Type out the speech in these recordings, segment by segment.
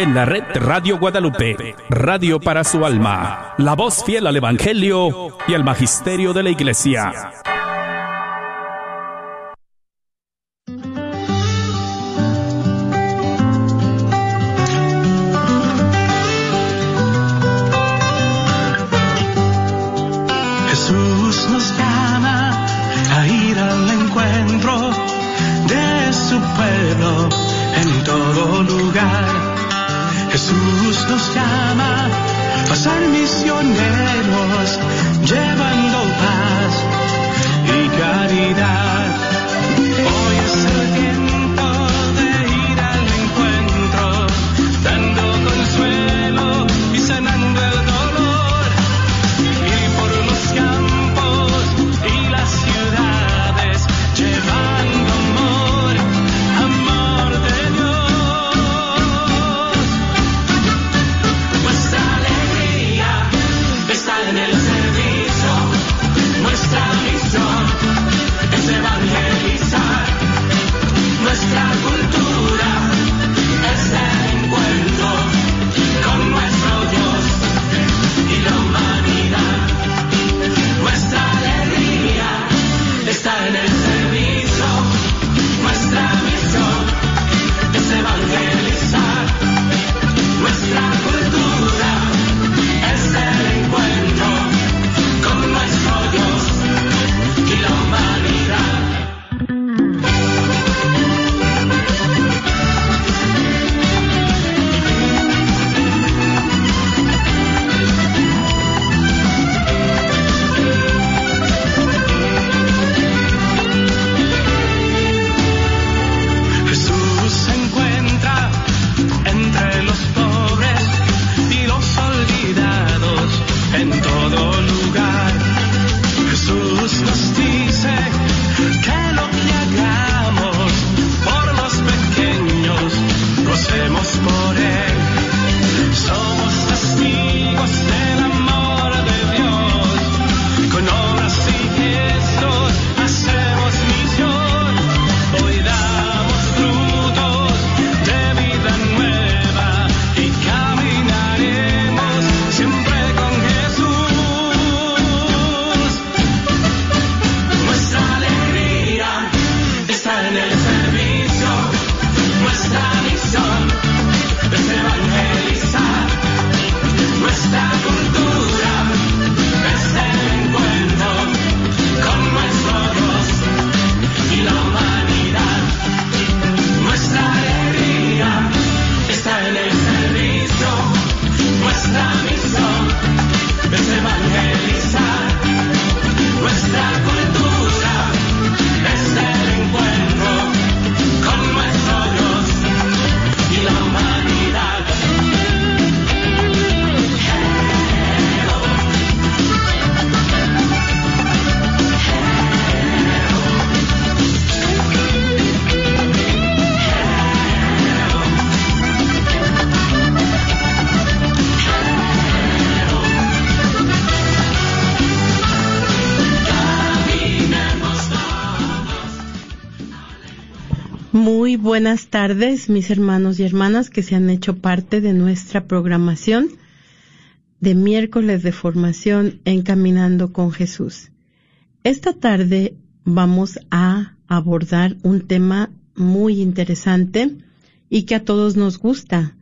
en la red Radio Guadalupe, radio para su alma, la voz fiel al Evangelio y al Magisterio de la Iglesia. Buenas tardes, mis hermanos y hermanas que se han hecho parte de nuestra programación de miércoles de formación Encaminando con Jesús. Esta tarde vamos a abordar un tema muy interesante y que a todos nos gusta,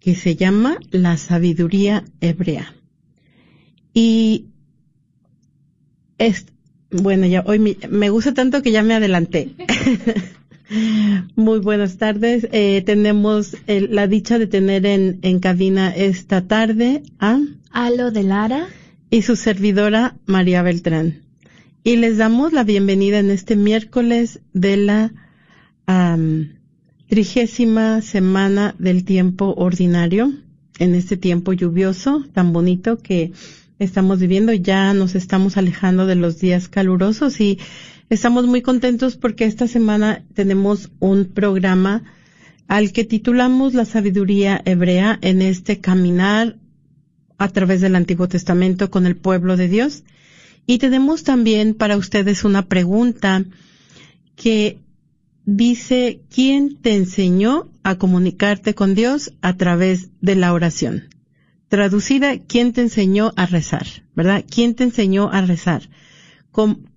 que se llama la sabiduría hebrea. Y es, bueno, ya hoy me, me gusta tanto que ya me adelanté. Muy buenas tardes. Eh, tenemos la dicha de tener en, en cabina esta tarde a Alo de Lara y su servidora María Beltrán. Y les damos la bienvenida en este miércoles de la trigésima semana del tiempo ordinario, en este tiempo lluvioso tan bonito que estamos viviendo. Ya nos estamos alejando de los días calurosos y Estamos muy contentos porque esta semana tenemos un programa al que titulamos La sabiduría hebrea en este caminar a través del Antiguo Testamento con el pueblo de Dios. Y tenemos también para ustedes una pregunta que dice, ¿quién te enseñó a comunicarte con Dios a través de la oración. Traducida, ¿quién te enseñó a rezar? ¿Verdad? ¿Quién te enseñó a rezar?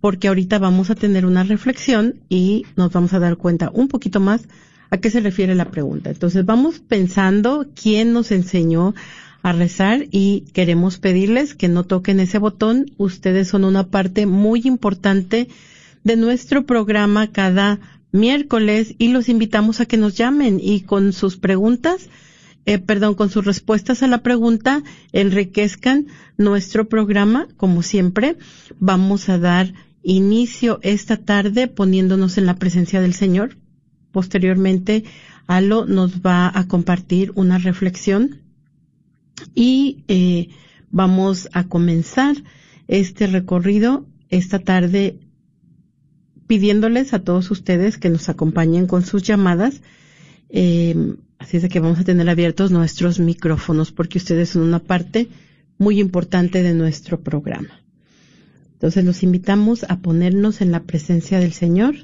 Porque ahorita vamos a tener una reflexión y nos vamos a dar cuenta un poquito más a qué se refiere la pregunta. Entonces vamos pensando quién nos enseñó a rezar y queremos pedirles que no toquen ese botón. Ustedes son una parte muy importante de nuestro programa cada miércoles y los invitamos a que nos llamen y con sus preguntas eh, perdón, con sus respuestas a la pregunta enriquezcan nuestro programa. Como siempre, vamos a dar inicio esta tarde poniéndonos en la presencia del Señor. Posteriormente, Alo nos va a compartir una reflexión y eh, vamos a comenzar este recorrido esta tarde pidiéndoles a todos ustedes que nos acompañen con sus llamadas. Eh, Así es que vamos a tener abiertos nuestros micrófonos porque ustedes son una parte muy importante de nuestro programa. Entonces los invitamos a ponernos en la presencia del Señor,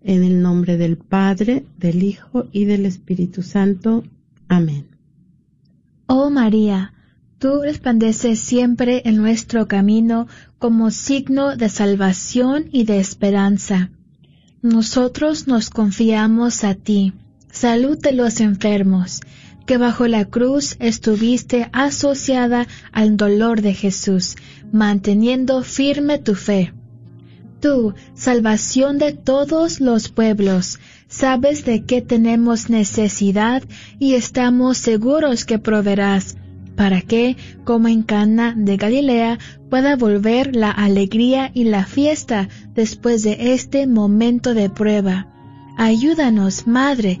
en el nombre del Padre, del Hijo y del Espíritu Santo. Amén. Oh María, tú resplandeces siempre en nuestro camino como signo de salvación y de esperanza. Nosotros nos confiamos a ti salud de los enfermos, que bajo la cruz estuviste asociada al dolor de Jesús, manteniendo firme tu fe. Tú, salvación de todos los pueblos, sabes de qué tenemos necesidad y estamos seguros que proveerás, para que, como en Cana de Galilea, pueda volver la alegría y la fiesta después de este momento de prueba. Ayúdanos, Madre,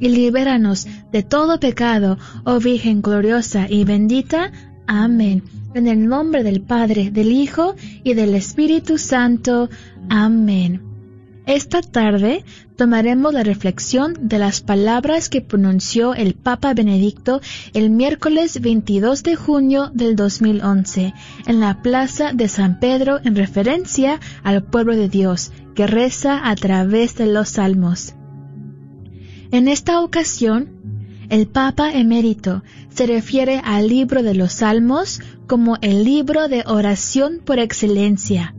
y libéranos de todo pecado, oh Virgen gloriosa y bendita. Amén. En el nombre del Padre, del Hijo y del Espíritu Santo. Amén. Esta tarde tomaremos la reflexión de las palabras que pronunció el Papa Benedicto el miércoles 22 de junio del 2011 en la Plaza de San Pedro en referencia al pueblo de Dios que reza a través de los salmos. En esta ocasión, el Papa emérito se refiere al libro de los Salmos como el libro de oración por excelencia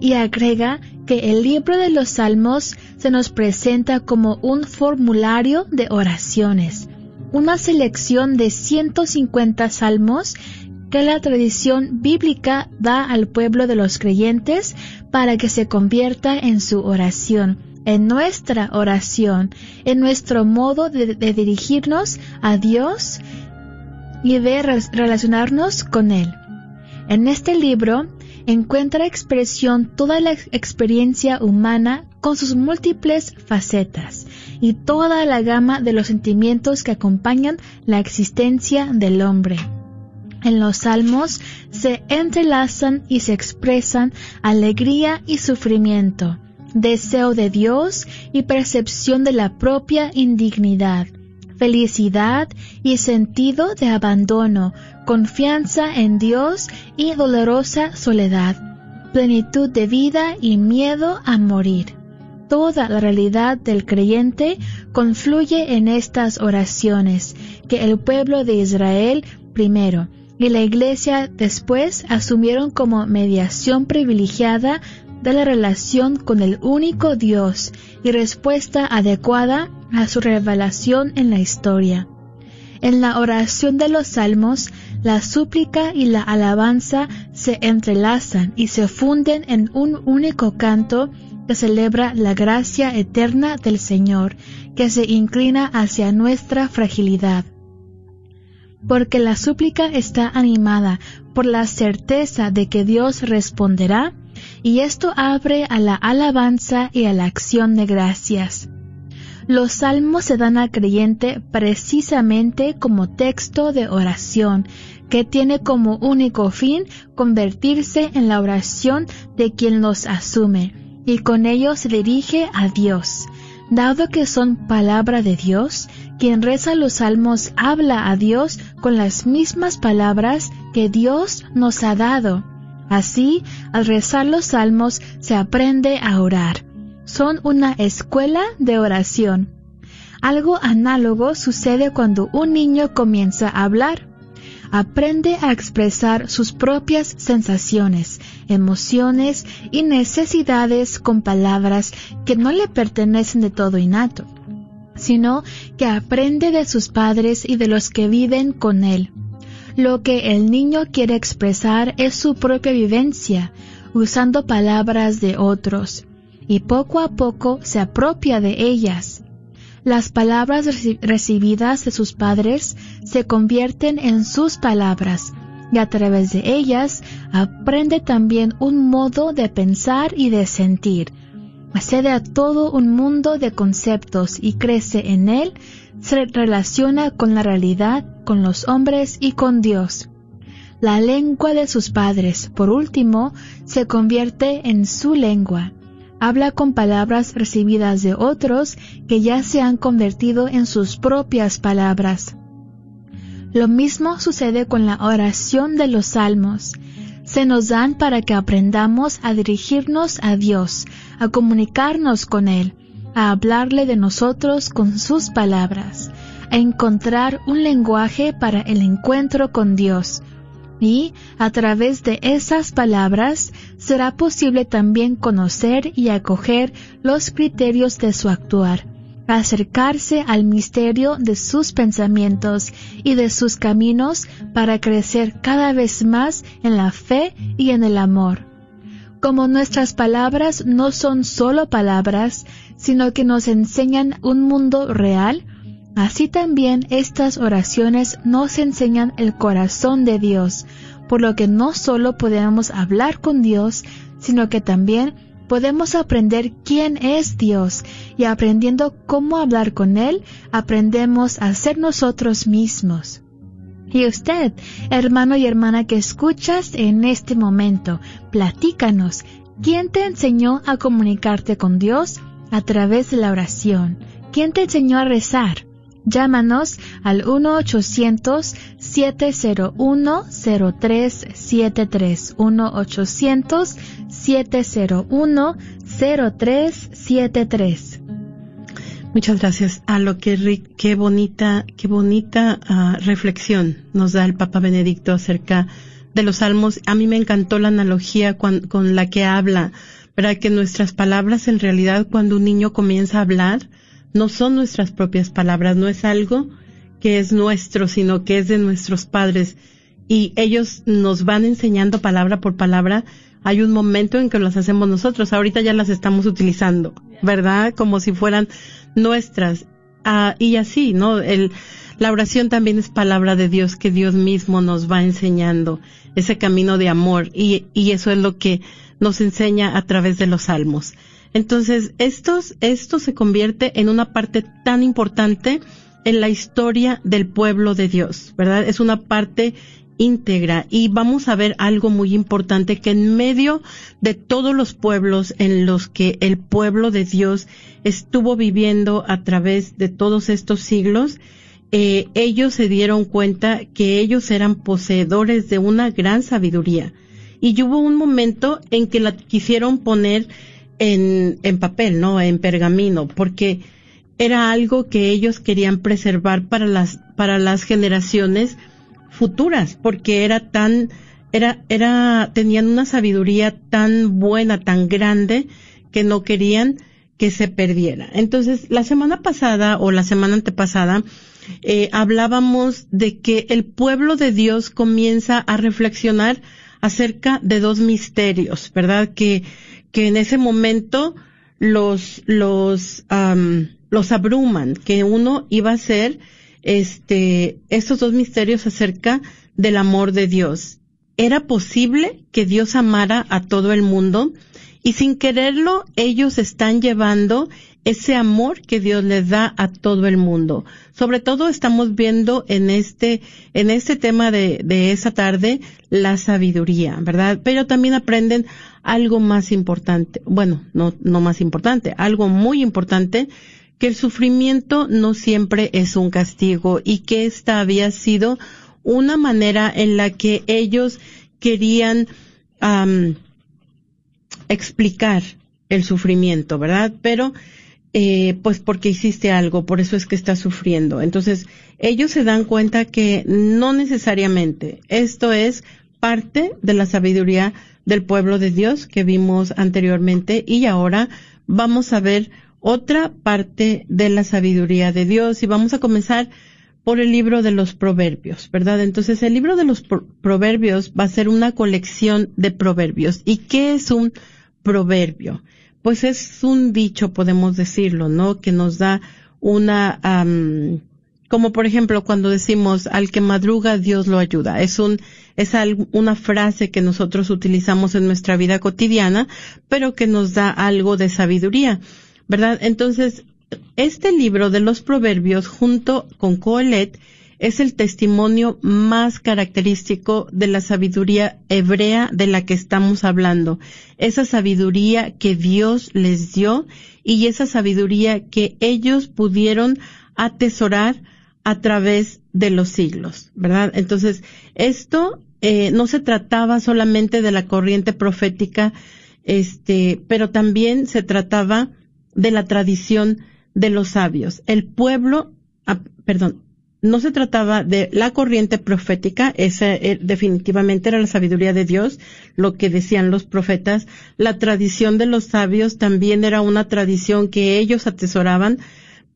y agrega que el libro de los Salmos se nos presenta como un formulario de oraciones, una selección de 150 salmos que la tradición bíblica da al pueblo de los creyentes para que se convierta en su oración en nuestra oración, en nuestro modo de, dirigirnos a Dios y de relacionarnos con Él. En este libro encuentra expresión toda la experiencia humana con sus múltiples facetas y toda la gama de los sentimientos que acompañan la existencia del hombre. En los salmos se entrelazan y se expresan alegría y sufrimiento, deseo de Dios y percepción de la propia indignidad, felicidad y sentido de abandono, confianza en Dios y dolorosa soledad, plenitud de vida y miedo a morir. Toda la realidad del creyente confluye en estas oraciones que el pueblo de Israel primero y la Iglesia después asumieron como mediación privilegiada de la relación con el único Dios y respuesta adecuada a su revelación en la historia. En la oración de los salmos, la súplica y la alabanza se entrelazan y se funden en un único canto que celebra la gracia eterna del Señor, que se inclina hacia nuestra fragilidad. Porque la súplica está animada por la certeza de que Dios responderá, y esto abre a la alabanza y a la acción de gracias. Los salmos se dan al creyente precisamente como texto de oración, que tiene como único fin convertirse en la oración de quien los asume, y con ello se dirige a Dios. Dado que son palabra de Dios, quien reza los salmos habla a Dios con las mismas palabras que Dios nos ha dado. Así, al rezar los salmos se aprende a orar son una escuela de oración. Algo análogo sucede cuando un niño comienza a hablar. Aprende a expresar sus propias sensaciones, emociones y necesidades con palabras que no le pertenecen de todo innato, sino que aprende de sus padres y de los que viven con él. Lo que el niño quiere expresar es su propia vivencia, usando palabras de otros y poco a poco se apropia de ellas. Las palabras recibidas de sus padres se convierten en sus palabras y a través de ellas aprende también un modo de pensar y de sentir. Accede a todo un mundo de conceptos y crece en él, se relaciona con la realidad, con los hombres y con Dios. La lengua de sus padres, por último, se convierte en su lengua habla con palabras recibidas de otros que ya se han convertido en sus propias palabras. Lo mismo sucede con la oración de los salmos. Se nos dan para que aprendamos a dirigirnos a Dios, a comunicarnos con Él, a hablarle de nosotros con sus palabras, a encontrar un lenguaje para el encuentro con Dios, y a través de esas palabras será posible también conocer y acoger los criterios de su actuar, acercarse al misterio de sus pensamientos y de sus caminos para crecer cada vez más en la fe y en el amor. Como nuestras palabras no son solo palabras, sino que nos enseñan un mundo real, Así también estas oraciones nos enseñan el corazón de Dios, por lo que no solo podemos hablar con Dios, sino que también podemos aprender quién es Dios y aprendiendo cómo hablar con Él, aprendemos a ser nosotros mismos. Y usted, hermano y hermana que escuchas en este momento, platícanos, ¿quién te enseñó a comunicarte con Dios a través de la oración? ¿Quién te enseñó a rezar? Llámanos al 1-800-701-0373. 1-800-701-0373. Muchas gracias. A lo que qué bonita, qué bonita uh, reflexión nos da el Papa Benedicto acerca de los salmos. A mí me encantó la analogía con, con la que habla, para que nuestras palabras en realidad cuando un niño comienza a hablar, no son nuestras propias palabras, no es algo que es nuestro, sino que es de nuestros padres. Y ellos nos van enseñando palabra por palabra. Hay un momento en que las hacemos nosotros. Ahorita ya las estamos utilizando, ¿verdad? Como si fueran nuestras. Ah, y así, ¿no? El, la oración también es palabra de Dios que Dios mismo nos va enseñando ese camino de amor y, y eso es lo que nos enseña a través de los salmos. Entonces, estos, esto se convierte en una parte tan importante en la historia del pueblo de Dios, ¿verdad? Es una parte íntegra y vamos a ver algo muy importante que en medio de todos los pueblos en los que el pueblo de Dios estuvo viviendo a través de todos estos siglos, eh, ellos se dieron cuenta que ellos eran poseedores de una gran sabiduría. Y hubo un momento en que la quisieron poner en, en papel, ¿no? En pergamino, porque era algo que ellos querían preservar para las, para las generaciones futuras, porque era tan, era, era, tenían una sabiduría tan buena, tan grande, que no querían que se perdiera. Entonces, la semana pasada o la semana antepasada, eh, hablábamos de que el pueblo de Dios comienza a reflexionar acerca de dos misterios, ¿verdad? Que que en ese momento los, los, los abruman, que uno iba a ser, este, estos dos misterios acerca del amor de Dios. Era posible que Dios amara a todo el mundo y sin quererlo ellos están llevando ese amor que Dios le da a todo el mundo. Sobre todo estamos viendo en este, en este tema de, de esa tarde la sabiduría, ¿verdad? Pero también aprenden algo más importante, bueno, no, no más importante, algo muy importante, que el sufrimiento no siempre es un castigo y que esta había sido una manera en la que ellos querían explicar el sufrimiento, ¿verdad? Pero eh, pues porque hiciste algo, por eso es que estás sufriendo. Entonces, ellos se dan cuenta que no necesariamente esto es parte de la sabiduría del pueblo de Dios que vimos anteriormente y ahora vamos a ver otra parte de la sabiduría de Dios y vamos a comenzar por el libro de los proverbios, ¿verdad? Entonces el libro de los proverbios va a ser una colección de proverbios. ¿Y qué es un proverbio? pues es un dicho, podemos decirlo, ¿no? Que nos da una, como por ejemplo cuando decimos al que madruga Dios lo ayuda. Es un, es una frase que nosotros utilizamos en nuestra vida cotidiana, pero que nos da algo de sabiduría, ¿verdad? Entonces, este libro de los proverbios junto con Coelet es el testimonio más característico de la sabiduría hebrea de la que estamos hablando. Esa sabiduría que Dios les dio y esa sabiduría que ellos pudieron atesorar a través de los siglos, ¿verdad? Entonces, esto eh, no se trataba solamente de la corriente profética, este, pero también se trataba de la tradición de los sabios. El pueblo, ah, perdón, no se trataba de la corriente profética, esa eh, definitivamente era la sabiduría de Dios, lo que decían los profetas. La tradición de los sabios también era una tradición que ellos atesoraban,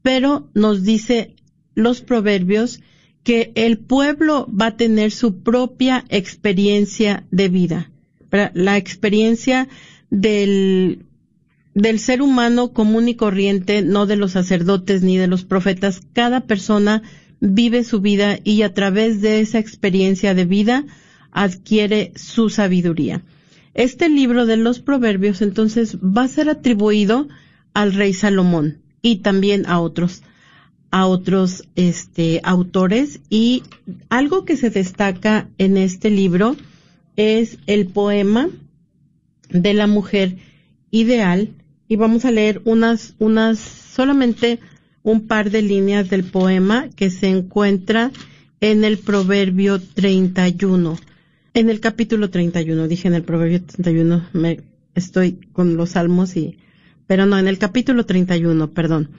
pero nos dice los proverbios que el pueblo va a tener su propia experiencia de vida. La experiencia del, del ser humano común y corriente, no de los sacerdotes ni de los profetas. Cada persona vive su vida y a través de esa experiencia de vida adquiere su sabiduría. Este libro de los proverbios entonces va a ser atribuido al rey Salomón y también a otros a otros este autores y algo que se destaca en este libro es el poema de la mujer ideal y vamos a leer unas unas solamente un par de líneas del poema que se encuentra en el Proverbio 31. En el capítulo 31, dije en el Proverbio 31, me estoy con los salmos y, pero no, en el capítulo 31, perdón.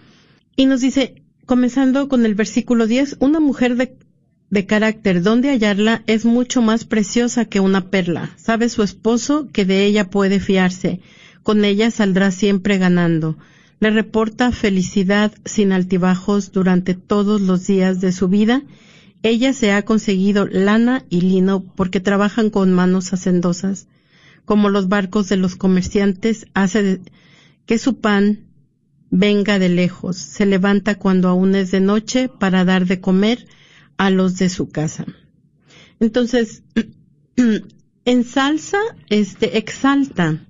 Y nos dice, comenzando con el versículo 10, una mujer de, de carácter, donde hallarla es mucho más preciosa que una perla. Sabe su esposo que de ella puede fiarse. Con ella saldrá siempre ganando le reporta felicidad sin altibajos durante todos los días de su vida. Ella se ha conseguido lana y lino porque trabajan con manos hacendosas. Como los barcos de los comerciantes, hace que su pan venga de lejos. Se levanta cuando aún es de noche para dar de comer a los de su casa. Entonces, ensalza, este, exalta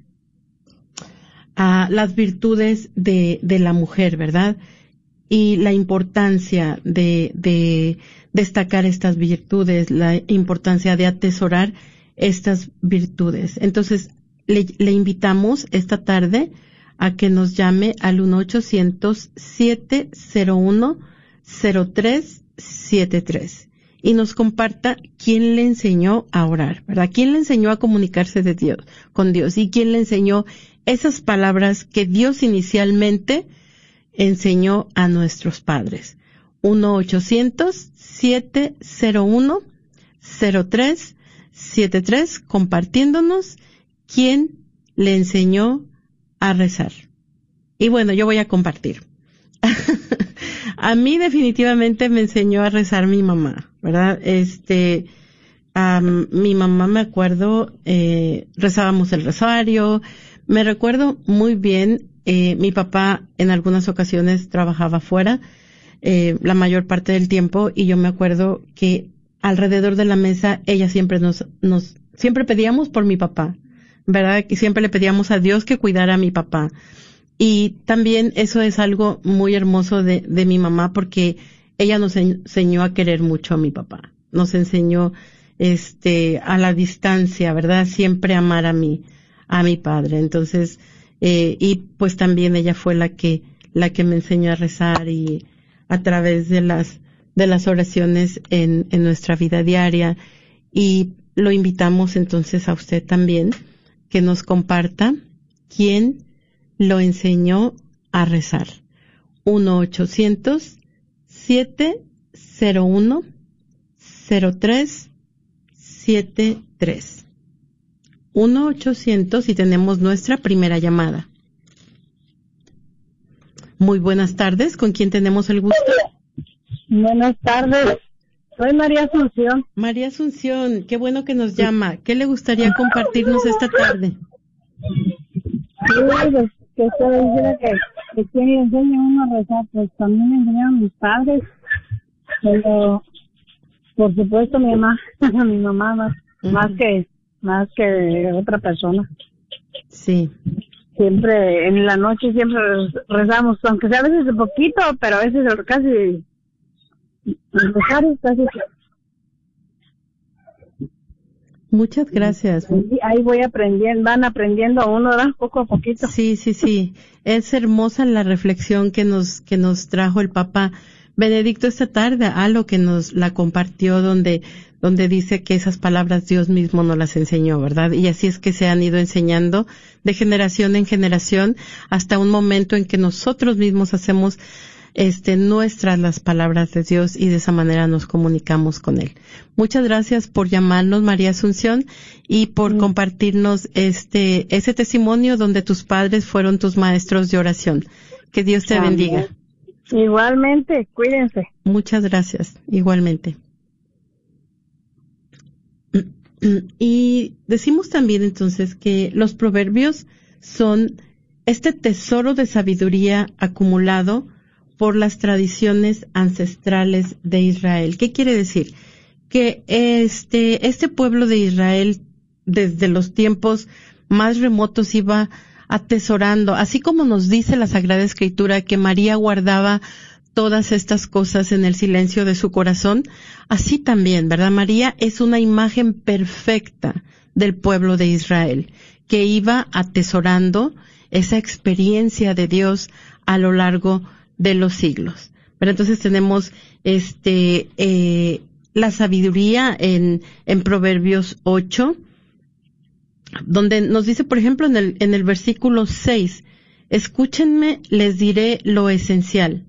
a las virtudes de, de la mujer, ¿verdad? Y la importancia de, de destacar estas virtudes, la importancia de atesorar estas virtudes. Entonces, le, le invitamos esta tarde a que nos llame al 1-800-701-0373 y nos comparta quién le enseñó a orar, ¿verdad? ¿Quién le enseñó a comunicarse de Dios, con Dios y quién le enseñó esas palabras que Dios inicialmente enseñó a nuestros padres. 1-800-701-0373, compartiéndonos quién le enseñó a rezar. Y bueno, yo voy a compartir. a mí definitivamente me enseñó a rezar mi mamá, ¿verdad? Este, mi mamá me acuerdo, eh, rezábamos el rosario, me recuerdo muy bien, eh, mi papá en algunas ocasiones trabajaba fuera, eh, la mayor parte del tiempo, y yo me acuerdo que alrededor de la mesa ella siempre nos, nos, siempre pedíamos por mi papá, ¿verdad? Y siempre le pedíamos a Dios que cuidara a mi papá. Y también eso es algo muy hermoso de, de mi mamá porque ella nos enseñó a querer mucho a mi papá. Nos enseñó este a la distancia, ¿verdad? Siempre amar a mi a mi padre. Entonces, eh, y pues también ella fue la que la que me enseñó a rezar y a través de las de las oraciones en, en nuestra vida diaria y lo invitamos entonces a usted también que nos comparta quién lo enseñó a rezar. 1-800-701-0373. 1-800 y tenemos nuestra primera llamada. Muy buenas tardes, ¿con quién tenemos el gusto? Buenas tardes, soy María Asunción. María Asunción, qué bueno que nos llama. ¿Qué le gustaría compartirnos esta tarde? Sí, pues, que usted que, que quien le enseña uno a rezar, pues también me enseñaron mis padres, pero por supuesto mi mamá, mi mamá más, más que más que otra persona. Sí. Siempre en la noche siempre rezamos, aunque sea a veces de poquito, pero a veces casi casi Muchas gracias. Ahí voy aprendiendo, van aprendiendo uno, ¿verdad? Poco a poquito. Sí, sí, sí. Es hermosa la reflexión que nos, que nos trajo el Papa Benedicto esta tarde, a lo que nos la compartió donde, donde dice que esas palabras Dios mismo nos las enseñó, ¿verdad? Y así es que se han ido enseñando de generación en generación hasta un momento en que nosotros mismos hacemos este, nuestras las palabras de Dios y de esa manera nos comunicamos con Él. Muchas gracias por llamarnos, María Asunción, y por compartirnos este, ese testimonio donde tus padres fueron tus maestros de oración. Que Dios te bendiga. Igualmente, cuídense. Muchas gracias, igualmente. Y decimos también entonces que los proverbios son este tesoro de sabiduría acumulado por las tradiciones ancestrales de Israel. ¿Qué quiere decir? Que este, este pueblo de Israel desde los tiempos más remotos iba atesorando, así como nos dice la Sagrada Escritura que María guardaba todas estas cosas en el silencio de su corazón, así también, ¿verdad? María es una imagen perfecta del pueblo de Israel, que iba atesorando esa experiencia de Dios a lo largo de los siglos. Pero entonces tenemos este eh, la sabiduría en, en Proverbios 8, donde nos dice, por ejemplo, en el, en el versículo 6, escúchenme, les diré lo esencial.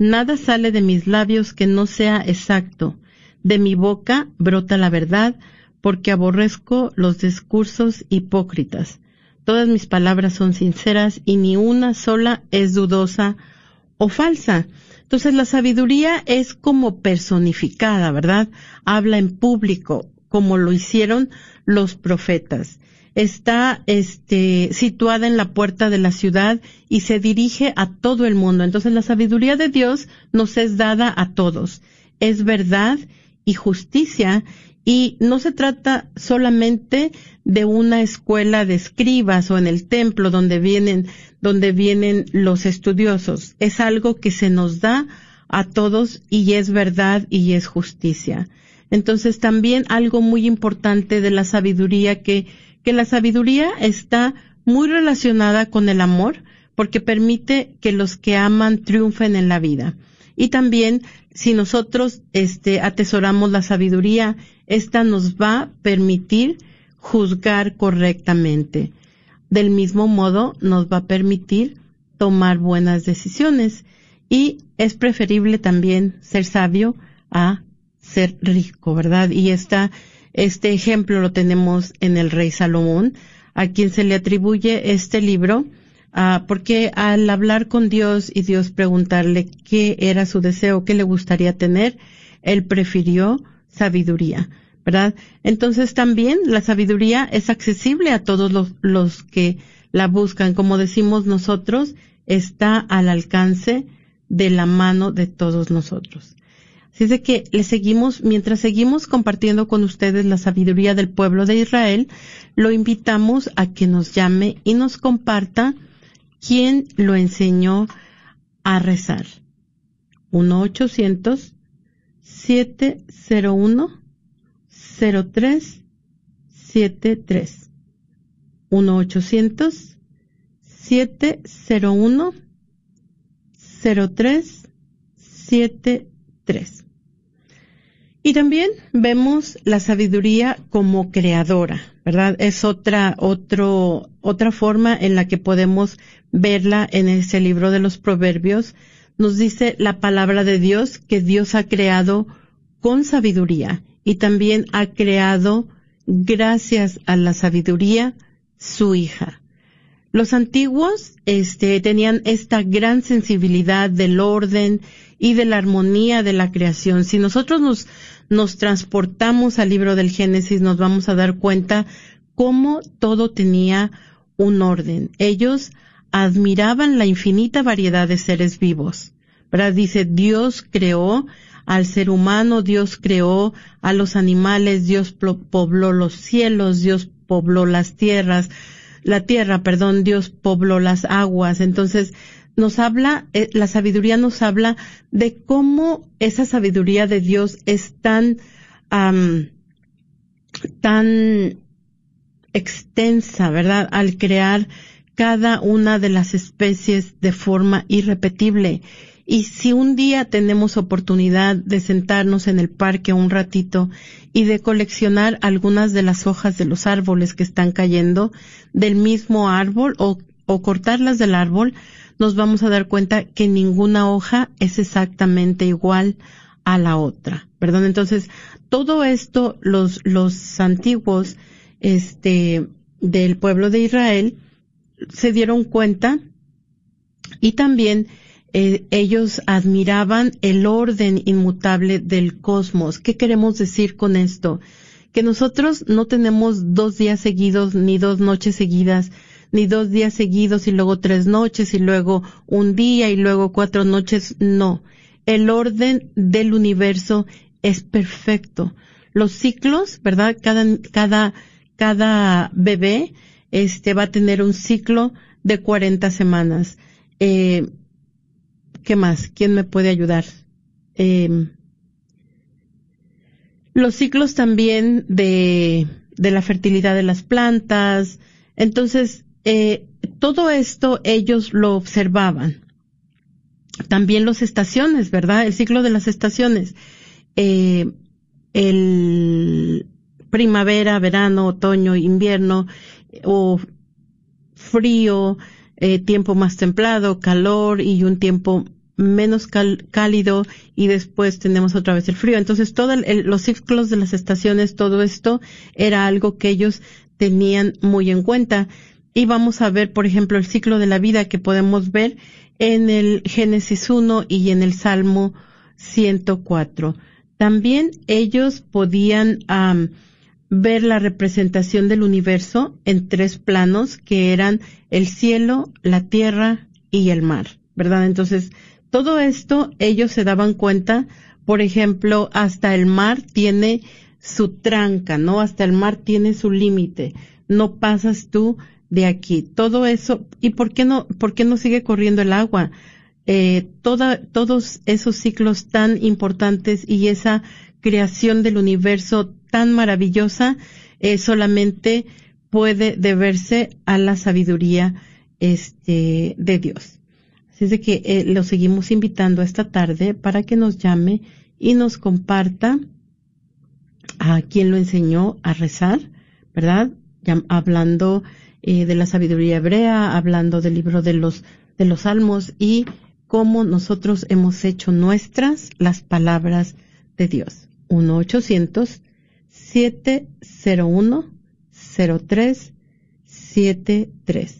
Nada sale de mis labios que no sea exacto. De mi boca brota la verdad, porque aborrezco los discursos hipócritas. Todas mis palabras son sinceras y ni una sola es dudosa o falsa. Entonces la sabiduría es como personificada, ¿verdad? Habla en público, como lo hicieron los profetas. Está este, situada en la puerta de la ciudad y se dirige a todo el mundo. Entonces la sabiduría de Dios nos es dada a todos. Es verdad y justicia y no se trata solamente de una escuela de escribas o en el templo donde vienen, donde vienen los estudiosos. Es algo que se nos da a todos y es verdad y es justicia. Entonces también algo muy importante de la sabiduría que, que la sabiduría está muy relacionada con el amor porque permite que los que aman triunfen en la vida. Y también si nosotros este, atesoramos la sabiduría, esta nos va a permitir juzgar correctamente. Del mismo modo, nos va a permitir tomar buenas decisiones y es preferible también ser sabio a ser rico, ¿verdad? Y esta, este ejemplo lo tenemos en el rey Salomón, a quien se le atribuye este libro, uh, porque al hablar con Dios y Dios preguntarle qué era su deseo, qué le gustaría tener, él prefirió sabiduría. ¿verdad? Entonces también la sabiduría es accesible a todos los, los que la buscan. Como decimos nosotros, está al alcance de la mano de todos nosotros. De que le seguimos, mientras seguimos compartiendo con ustedes la sabiduría del pueblo de Israel, lo invitamos a que nos llame y nos comparta ¿quién lo enseñó a rezar? 1-800-701-0373. 1-800-701-0373. Y también vemos la sabiduría como creadora, ¿verdad? Es otra, otro, otra forma en la que podemos verla en ese libro de los proverbios. Nos dice la palabra de Dios que Dios ha creado con sabiduría y también ha creado gracias a la sabiduría su hija. Los antiguos, este, tenían esta gran sensibilidad del orden y de la armonía de la creación. Si nosotros nos, nos transportamos al libro del Génesis, nos vamos a dar cuenta cómo todo tenía un orden. Ellos admiraban la infinita variedad de seres vivos. ¿Verdad? Dice, Dios creó al ser humano, Dios creó a los animales, Dios pobló los cielos, Dios pobló las tierras, la tierra, perdón, Dios pobló las aguas. Entonces, nos habla, eh, la sabiduría nos habla de cómo esa sabiduría de Dios es tan, tan extensa, ¿verdad? Al crear cada una de las especies de forma irrepetible. Y si un día tenemos oportunidad de sentarnos en el parque un ratito y de coleccionar algunas de las hojas de los árboles que están cayendo del mismo árbol o, o cortarlas del árbol, nos vamos a dar cuenta que ninguna hoja es exactamente igual a la otra, ¿verdad? Entonces, todo esto los, los antiguos, este, del pueblo de Israel se dieron cuenta y también eh, ellos admiraban el orden inmutable del cosmos. ¿Qué queremos decir con esto? Que nosotros no tenemos dos días seguidos ni dos noches seguidas, ni dos días seguidos y luego tres noches y luego un día y luego cuatro noches. No. El orden del universo es perfecto. Los ciclos, ¿verdad? Cada, cada, cada bebé, este va a tener un ciclo de 40 semanas. Eh, ¿Qué más? ¿Quién me puede ayudar? Eh, los ciclos también de, de la fertilidad de las plantas. Entonces, eh, todo esto ellos lo observaban. También las estaciones, ¿verdad? El ciclo de las estaciones. Eh, el primavera, verano, otoño, invierno, o frío, eh, tiempo más templado, calor y un tiempo menos cálido y después tenemos otra vez el frío. Entonces, todos los ciclos de las estaciones, todo esto era algo que ellos tenían muy en cuenta. Y vamos a ver, por ejemplo, el ciclo de la vida que podemos ver en el Génesis 1 y en el Salmo 104. También ellos podían ver la representación del universo en tres planos que eran el cielo, la tierra y el mar, ¿verdad? Entonces, todo esto ellos se daban cuenta, por ejemplo, hasta el mar tiene su tranca, ¿no? Hasta el mar tiene su límite. No pasas tú de aquí. Todo eso, ¿y por qué no, por qué no sigue corriendo el agua? Eh, toda, todos esos ciclos tan importantes y esa creación del universo tan maravillosa eh, solamente puede deberse a la sabiduría este, de Dios. Así es que eh, lo seguimos invitando esta tarde para que nos llame y nos comparta a quien lo enseñó a rezar, ¿verdad? Hablando eh, de la sabiduría hebrea, hablando del libro de los, de los salmos y cómo nosotros hemos hecho nuestras las palabras de Dios. 1-800-701-0373.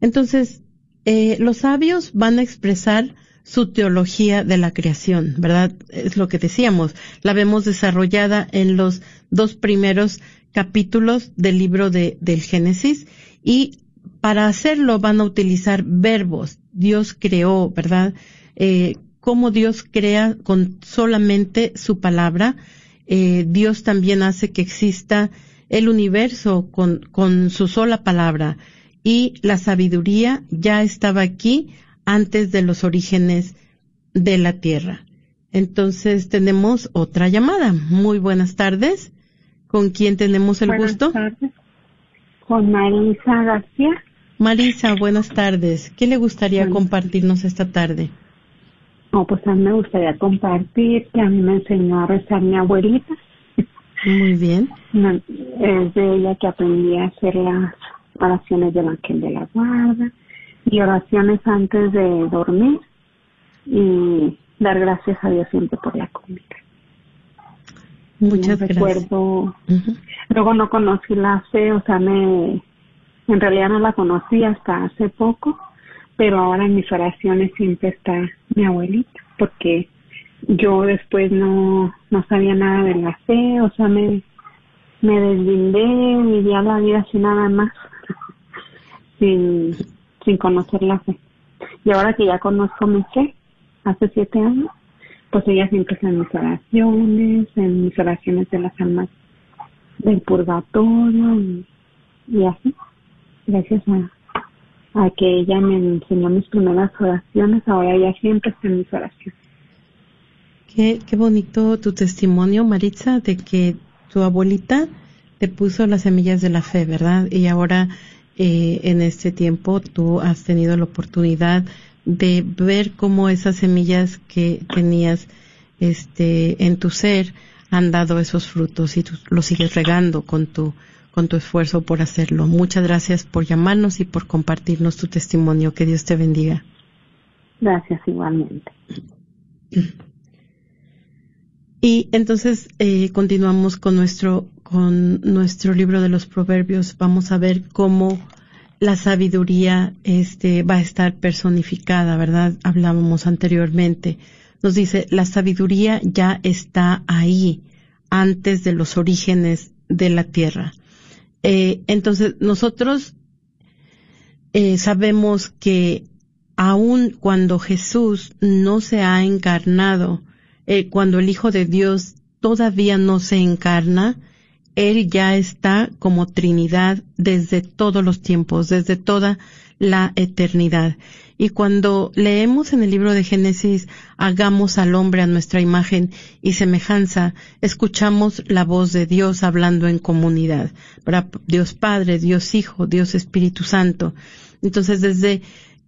Entonces, eh, los sabios van a expresar su teología de la creación, ¿verdad? Es lo que decíamos. La vemos desarrollada en los dos primeros capítulos del libro de, del Génesis y para hacerlo van a utilizar verbos. Dios creó, ¿verdad? Eh, cómo Dios crea con solamente su palabra. Eh, Dios también hace que exista el universo con, con su sola palabra. Y la sabiduría ya estaba aquí antes de los orígenes de la tierra. Entonces tenemos otra llamada. Muy buenas tardes. ¿Con quién tenemos el buenas gusto? Tardes. Con Marisa García. Marisa, buenas tardes. ¿Qué le gustaría compartirnos esta tarde? Oh, pues a mí me gustaría compartir que a mí me enseñó a rezar mi abuelita. Muy bien. Es de ella que aprendí a hacer las oraciones del ángel de la guarda y oraciones antes de dormir y dar gracias a Dios siempre por la comida. Muchas gracias. Recuerdo, luego no conocí la fe, o sea, me, en realidad no la conocí hasta hace poco, pero ahora en mis oraciones siempre está mi abuelita, porque yo después no, no sabía nada de la fe, o sea, me, me deslindé, vivía la vida así nada más, sin, sin conocer la fe. Y ahora que ya conozco mi fe, hace siete años, pues ella siempre está en mis oraciones, en mis oraciones de las almas del purgatorio y, así. Gracias a, que ella me enseñó mis primeras oraciones, ahora ella siempre está en mis oraciones. Qué, qué bonito tu testimonio, Maritza, de que tu abuelita te puso las semillas de la fe, ¿verdad? Y ahora eh, en este tiempo tú has tenido la oportunidad de ver cómo esas semillas que tenías este en tu ser han dado esos frutos y tú los sigues regando con tu con tu esfuerzo por hacerlo. Muchas gracias por llamarnos y por compartirnos tu testimonio. Que Dios te bendiga. Gracias igualmente. Y entonces eh, continuamos con nuestro con nuestro libro de los proverbios. Vamos a ver cómo la sabiduría este va a estar personificada, ¿verdad? Hablábamos anteriormente. Nos dice, la sabiduría ya está ahí antes de los orígenes de la tierra. Eh, entonces, nosotros eh, sabemos que aun cuando Jesús no se ha encarnado, eh, cuando el Hijo de Dios todavía no se encarna, Él ya está como Trinidad desde todos los tiempos, desde toda la eternidad. Y cuando leemos en el libro de Génesis, hagamos al hombre a nuestra imagen y semejanza, escuchamos la voz de Dios hablando en comunidad. Dios Padre, Dios Hijo, Dios Espíritu Santo. Entonces, desde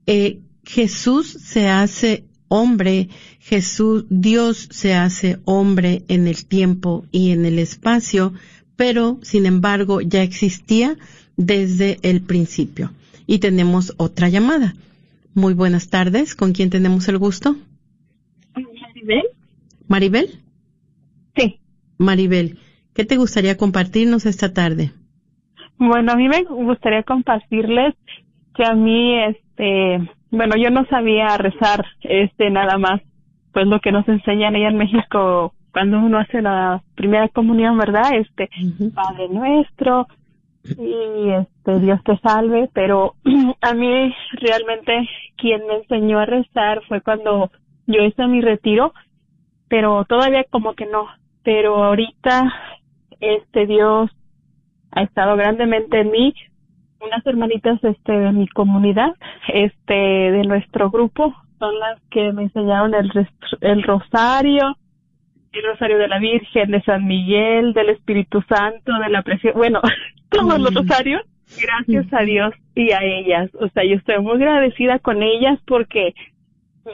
eh, Jesús se hace hombre, Jesús, Dios se hace hombre en el tiempo y en el espacio, pero sin embargo ya existía desde el principio. Y tenemos otra llamada. Muy buenas tardes. ¿Con quién tenemos el gusto? Maribel. ¿Maribel? Sí. Maribel, ¿qué te gustaría compartirnos esta tarde? Bueno, a mí me gustaría compartirles que a mí, este, bueno, yo no sabía rezar, este, nada más, pues lo que nos enseñan allá en México cuando uno hace la primera comunión, ¿verdad? Este, Padre Nuestro, y este Dios te salve, pero a mí realmente quien me enseñó a rezar fue cuando yo hice mi retiro, pero todavía como que no, pero ahorita este Dios ha estado grandemente en mí, unas hermanitas este de mi comunidad, este de nuestro grupo son las que me enseñaron el, el rosario, el Rosario de la Virgen, de San Miguel, del Espíritu Santo, de la Presión, bueno, todos los rosarios, gracias a Dios y a ellas. O sea, yo estoy muy agradecida con ellas porque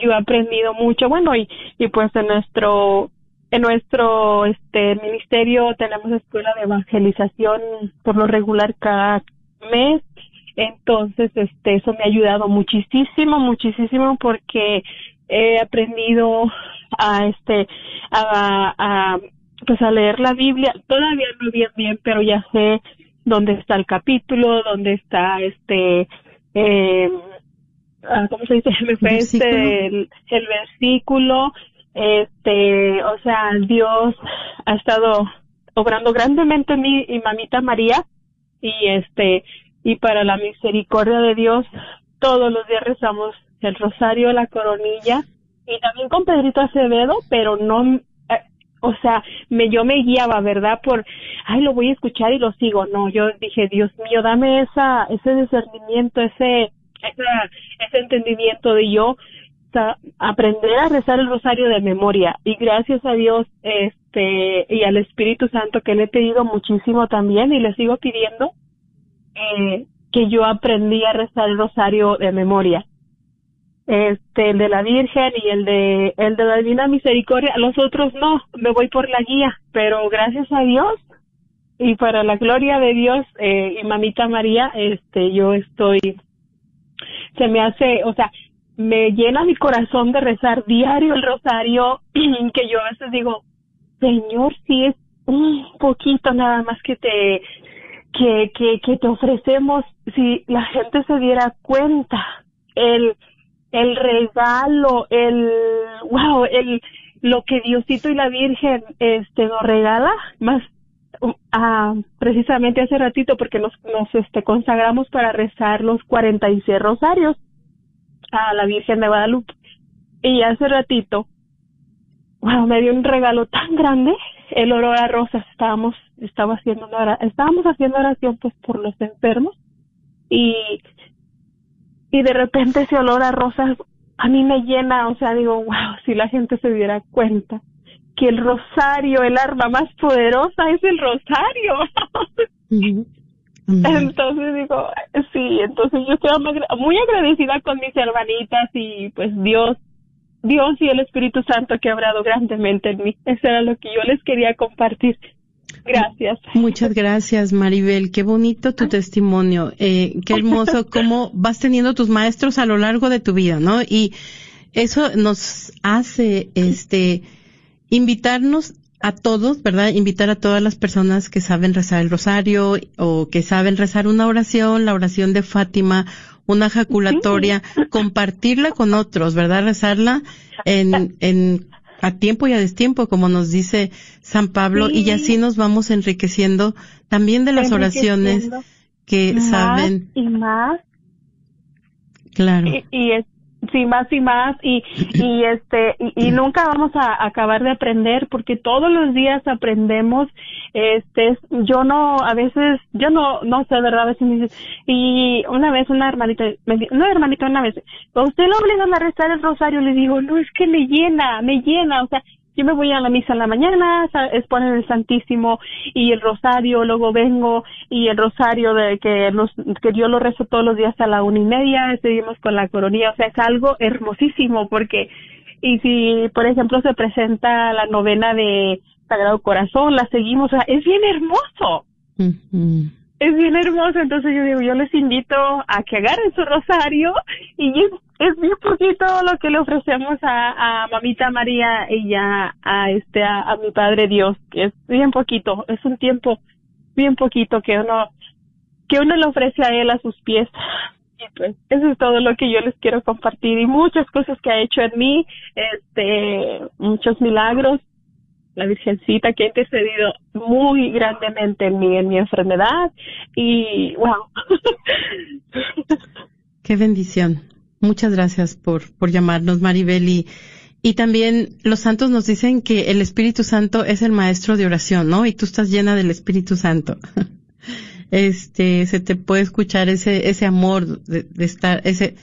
yo he aprendido mucho, bueno, y, y pues en nuestro en nuestro este ministerio tenemos escuela de evangelización por lo regular cada mes entonces este eso me ha ayudado muchísimo muchísimo porque he aprendido a este a, a pues a leer la Biblia. Todavía no bien bien pero ya sé dónde está el capítulo dónde está este eh, cómo se dice me fue este el, el versículo. Este o sea Dios ha estado obrando grandemente en mí y mamita María. Y este y para la misericordia de Dios todos los días rezamos el rosario, la coronilla y también con Pedrito Acevedo, pero no, eh, o sea, me, yo me guiaba, ¿verdad? Por, ay, lo voy a escuchar y lo sigo. No, yo dije, Dios mío, dame esa, ese discernimiento, ese, ese entendimiento de yo aprender a rezar el rosario de memoria. Y gracias a Dios, este, y al Espíritu Santo que le he pedido muchísimo también y le sigo pidiendo, eh, que yo aprendí a rezar el rosario de memoria. Este el de la Virgen y el de el de la Divina Misericordia. Los otros no me voy por la guía pero gracias a Dios y para la gloria de Dios eh, y mamita María este yo estoy se me hace o sea me llena mi corazón de rezar diario el rosario que yo a veces digo Señor si es un poquito nada más que te que que que te ofrecemos si la gente se diera cuenta el el regalo, el wow, el lo que Diosito y la Virgen este nos regala, más uh, precisamente hace ratito porque nos nos este consagramos para rezar los 46 rosarios a la Virgen de Guadalupe. Y hace ratito wow, me dio un regalo tan grande, el olor a rosas, estábamos estaba haciendo una, estábamos haciendo oración pues por los enfermos y y de repente ese olor a rosas a mí me llena, o sea, digo, wow, si la gente se diera cuenta que el rosario, el arma más poderosa es el rosario. Entonces digo, sí, entonces yo estoy muy agradecida con mis hermanitas y pues Dios, Dios y el Espíritu Santo que ha obrado grandemente en mí. Eso era lo que yo les quería compartir. Gracias. Muchas gracias, Maribel. Qué bonito tu testimonio. Eh, qué hermoso cómo vas teniendo tus maestros a lo largo de tu vida, ¿no? Y eso nos hace, este, invitarnos a todos, ¿verdad? Invitar a todas las personas que saben rezar el rosario o que saben rezar una oración, la oración de Fátima, una jaculatoria, compartirla con otros, ¿verdad? Rezarla en, en a tiempo y a destiempo, como nos dice San Pablo, y así nos vamos enriqueciendo también de las oraciones que saben. Y más. Claro. Y, y, sí más y más y y este y, nunca vamos a acabar de aprender porque todos los días aprendemos este yo no a veces yo no no sé verdad a veces me dice y una vez una hermanita me una hermanita una vez usted lo obligan a rezar el rosario le digo no es que me llena me llena o sea yo me voy a la misa en la mañana, exponen el Santísimo y el Rosario, luego vengo y el Rosario de que nos, que yo lo rezo todos los días a la una y media, seguimos con la coronilla, o sea, es algo hermosísimo porque, y si, por ejemplo, se presenta la novena de Sagrado Corazón, la seguimos, o sea, es bien hermoso. Es bien hermoso, entonces yo digo, yo les invito a que agarren su rosario y es bien poquito lo que le ofrecemos a, a mamita María y ya a este a, mi Padre Dios, que es bien poquito, es un tiempo bien poquito que uno que uno le ofrece a él a sus pies. Y pues eso es todo lo que yo les quiero compartir y muchas cosas que ha hecho en mí, este muchos milagros, la Virgencita que ha intercedido muy grandemente en mí en mi enfermedad y wow. Qué bendición. Muchas gracias por, por llamarnos, Maribel. Y, y también los santos nos dicen que el Espíritu Santo es el maestro de oración, ¿no? Y tú estás llena del Espíritu Santo. Este, se te puede escuchar ese, ese amor de, estar, ese,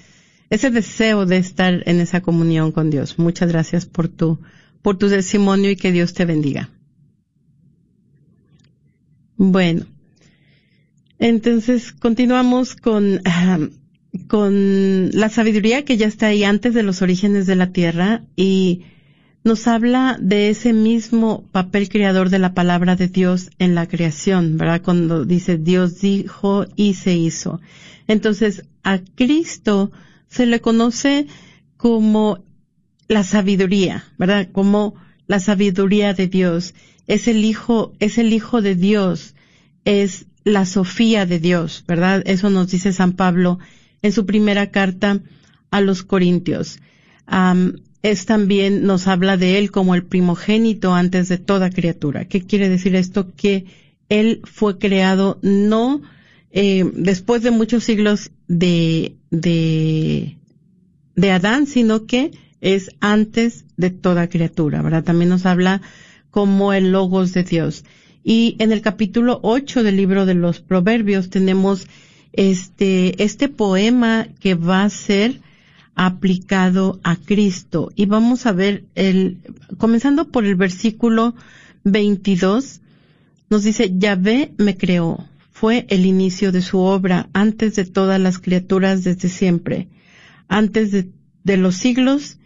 ese deseo de estar en esa comunión con Dios. Muchas gracias por tu, por tu testimonio y que Dios te bendiga. Bueno, entonces continuamos con con la sabiduría que ya está ahí antes de los orígenes de la tierra y nos habla de ese mismo papel creador de la palabra de Dios en la creación, ¿verdad? Cuando dice Dios dijo y se hizo. Entonces, a Cristo se le conoce como la sabiduría, ¿verdad? Como la sabiduría de Dios. Es el hijo, es el hijo de Dios. Es la Sofía de Dios, ¿verdad? Eso nos dice San Pablo en su primera carta a los Corintios. es también nos habla de él como el primogénito antes de toda criatura. ¿Qué quiere decir esto? Que él fue creado no eh, después de muchos siglos de, de, de Adán, sino que es antes de toda criatura, ¿verdad? También nos habla como el logos de Dios. Y en el capítulo 8 del libro de los Proverbios tenemos este, este poema que va a ser aplicado a Cristo. Y vamos a ver el, comenzando por el versículo 22, nos dice, Yahvé me creó, fue el inicio de su obra antes de todas las criaturas desde siempre, antes de, de los siglos,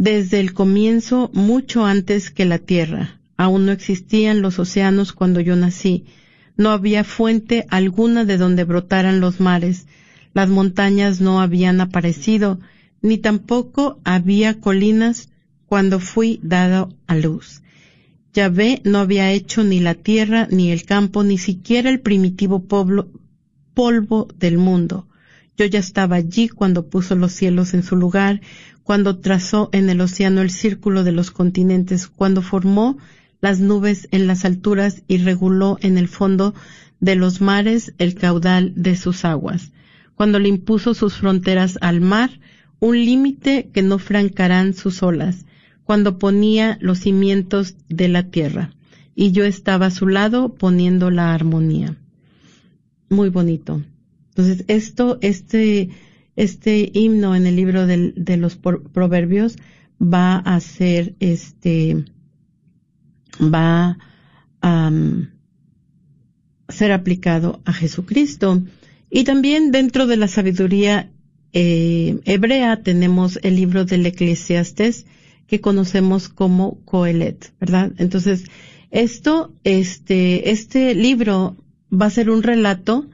desde el comienzo, mucho antes que la tierra. Aún no existían los océanos cuando yo nací. No había fuente alguna de donde brotaran los mares. Las montañas no habían aparecido, ni tampoco había colinas cuando fui dado a luz. Yahvé no había hecho ni la tierra, ni el campo, ni siquiera el primitivo polvo del mundo. Yo ya estaba allí cuando puso los cielos en su lugar, cuando trazó en el océano el círculo de los continentes, cuando formó las nubes en las alturas y reguló en el fondo de los mares el caudal de sus aguas, cuando le impuso sus fronteras al mar, un límite que no francarán sus olas, cuando ponía los cimientos de la tierra, y yo estaba a su lado poniendo la armonía. Muy bonito. Entonces, esto, este, este himno en el libro de los proverbios va a ser este, va a ser aplicado a Jesucristo. Y también dentro de la sabiduría eh, hebrea tenemos el libro del Eclesiastes que conocemos como Coelet, ¿verdad? Entonces, esto, este, este libro va a ser un relato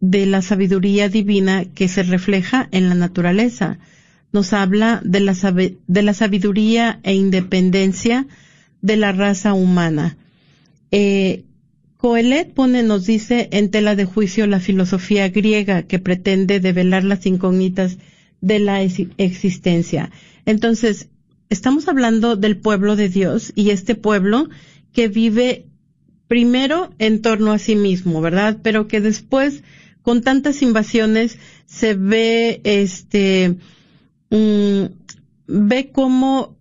de la sabiduría divina que se refleja en la naturaleza. Nos habla de la, de la sabiduría e independencia de la raza humana. Eh, Coelet pone, nos dice, en tela de juicio la filosofía griega que pretende develar las incógnitas de la existencia. Entonces, estamos hablando del pueblo de Dios y este pueblo que vive primero en torno a sí mismo, ¿verdad? Pero que después, con tantas invasiones, se ve, este, mm, ve cómo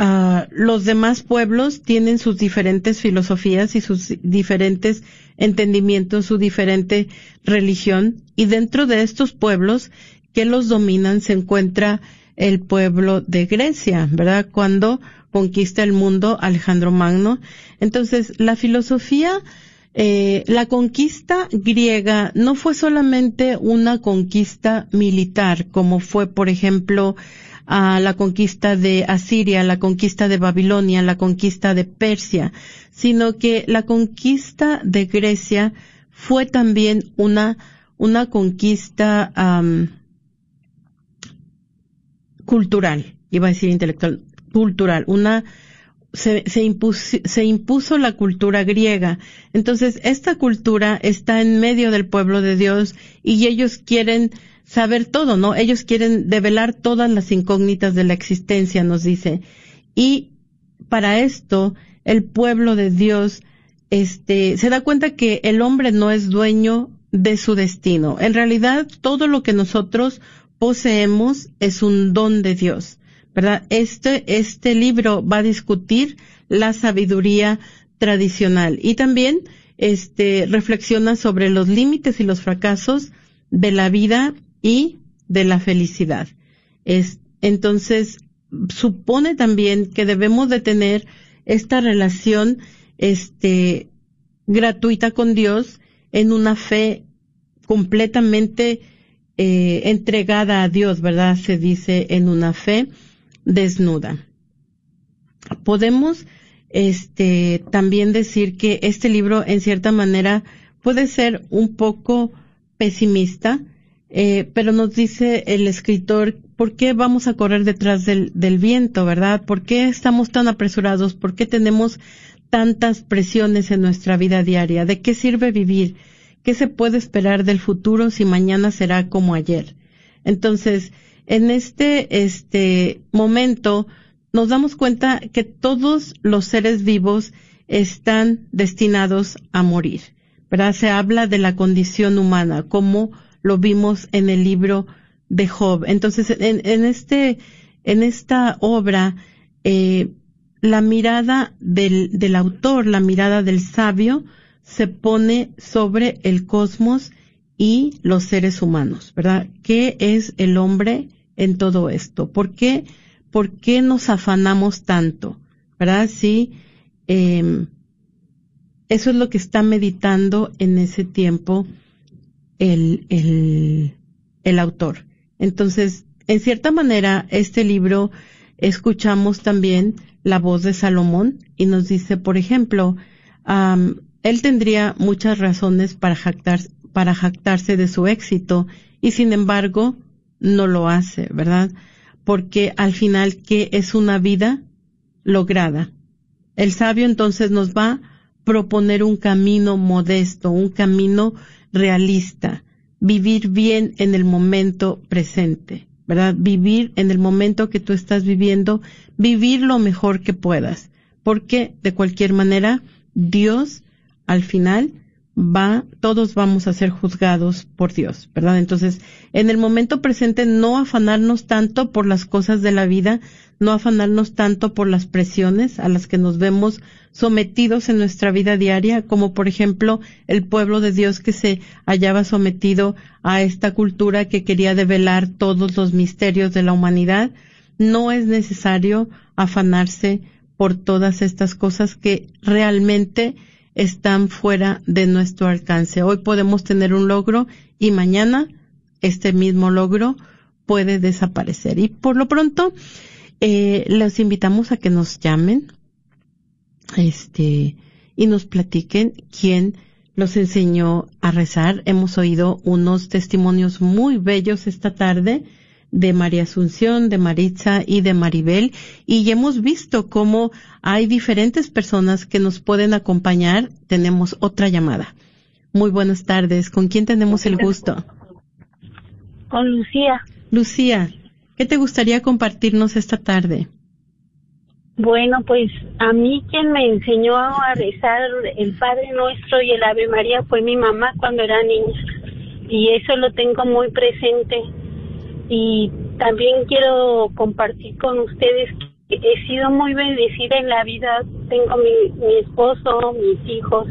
uh, los demás pueblos tienen sus diferentes filosofías y sus diferentes entendimientos, su diferente religión, y dentro de estos pueblos que los dominan se encuentra el pueblo de Grecia, ¿verdad? Cuando conquista el mundo Alejandro Magno. Entonces, la filosofía, eh, la conquista griega no fue solamente una conquista militar, como fue, por ejemplo, a la conquista de Asiria, la conquista de Babilonia, la conquista de Persia, sino que la conquista de Grecia fue también una, una conquista cultural, iba a decir intelectual, cultural, una, se, se, impuso, se impuso la cultura griega. Entonces, esta cultura está en medio del pueblo de Dios y ellos quieren saber todo, ¿no? Ellos quieren develar todas las incógnitas de la existencia, nos dice. Y para esto, el pueblo de Dios, este, se da cuenta que el hombre no es dueño de su destino. En realidad, todo lo que nosotros poseemos es un don de Dios, ¿verdad? Este, este libro va a discutir la sabiduría tradicional y también, este, reflexiona sobre los límites y los fracasos de la vida y de la felicidad. Es, entonces, supone también que debemos de tener esta relación, este, gratuita con Dios en una fe completamente eh, entregada a Dios, ¿verdad? Se dice en una fe desnuda. Podemos, este, también decir que este libro, en cierta manera, puede ser un poco pesimista, eh, pero nos dice el escritor, ¿por qué vamos a correr detrás del, del viento, verdad? ¿Por qué estamos tan apresurados? ¿Por qué tenemos tantas presiones en nuestra vida diaria? ¿De qué sirve vivir? ¿Qué se puede esperar del futuro si mañana será como ayer? Entonces, en este, este momento, nos damos cuenta que todos los seres vivos están destinados a morir. ¿verdad? Se habla de la condición humana, como lo vimos en el libro de Job. Entonces, en, este, en esta obra, eh, la mirada del, del autor, la mirada del sabio, se pone sobre el cosmos y los seres humanos, ¿verdad? ¿Qué es el hombre en todo esto? ¿Por qué, por qué nos afanamos tanto? ¿Verdad? Sí, eh, eso es lo que está meditando en ese tiempo el, el, el autor. Entonces, en cierta manera, este libro escuchamos también la voz de Salomón y nos dice, por ejemplo, él tendría muchas razones para, jactar, para jactarse de su éxito y sin embargo no lo hace, ¿verdad? Porque al final, ¿qué es una vida lograda? El sabio entonces nos va a proponer un camino modesto, un camino realista, vivir bien en el momento presente, ¿verdad? Vivir en el momento que tú estás viviendo, vivir lo mejor que puedas, porque de cualquier manera Dios al final va, todos vamos a ser juzgados por Dios, ¿verdad? Entonces, en el momento presente no afanarnos tanto por las cosas de la vida, no afanarnos tanto por las presiones a las que nos vemos sometidos en nuestra vida diaria, como por ejemplo el pueblo de Dios que se hallaba sometido a esta cultura que quería develar todos los misterios de la humanidad. No es necesario afanarse por todas estas cosas que realmente están fuera de nuestro alcance. Hoy podemos tener un logro y mañana este mismo logro puede desaparecer. Y por lo pronto, eh, invitamos a que nos llamen, este, y nos platiquen quién los enseñó a rezar. Hemos oído unos testimonios muy bellos esta tarde de María Asunción, de Maritza y de Maribel, y hemos visto cómo hay diferentes personas que nos pueden acompañar. Tenemos otra llamada. Muy buenas tardes. ¿Con quién tenemos el gusto? Con Lucía. Lucía, ¿qué te gustaría compartirnos esta tarde? Bueno, pues a mí quien me enseñó a rezar el Padre Nuestro y el Ave María fue mi mamá cuando era niña. Y eso lo tengo muy presente y también quiero compartir con ustedes que he sido muy bendecida en la vida. Tengo mi, mi esposo, mis hijos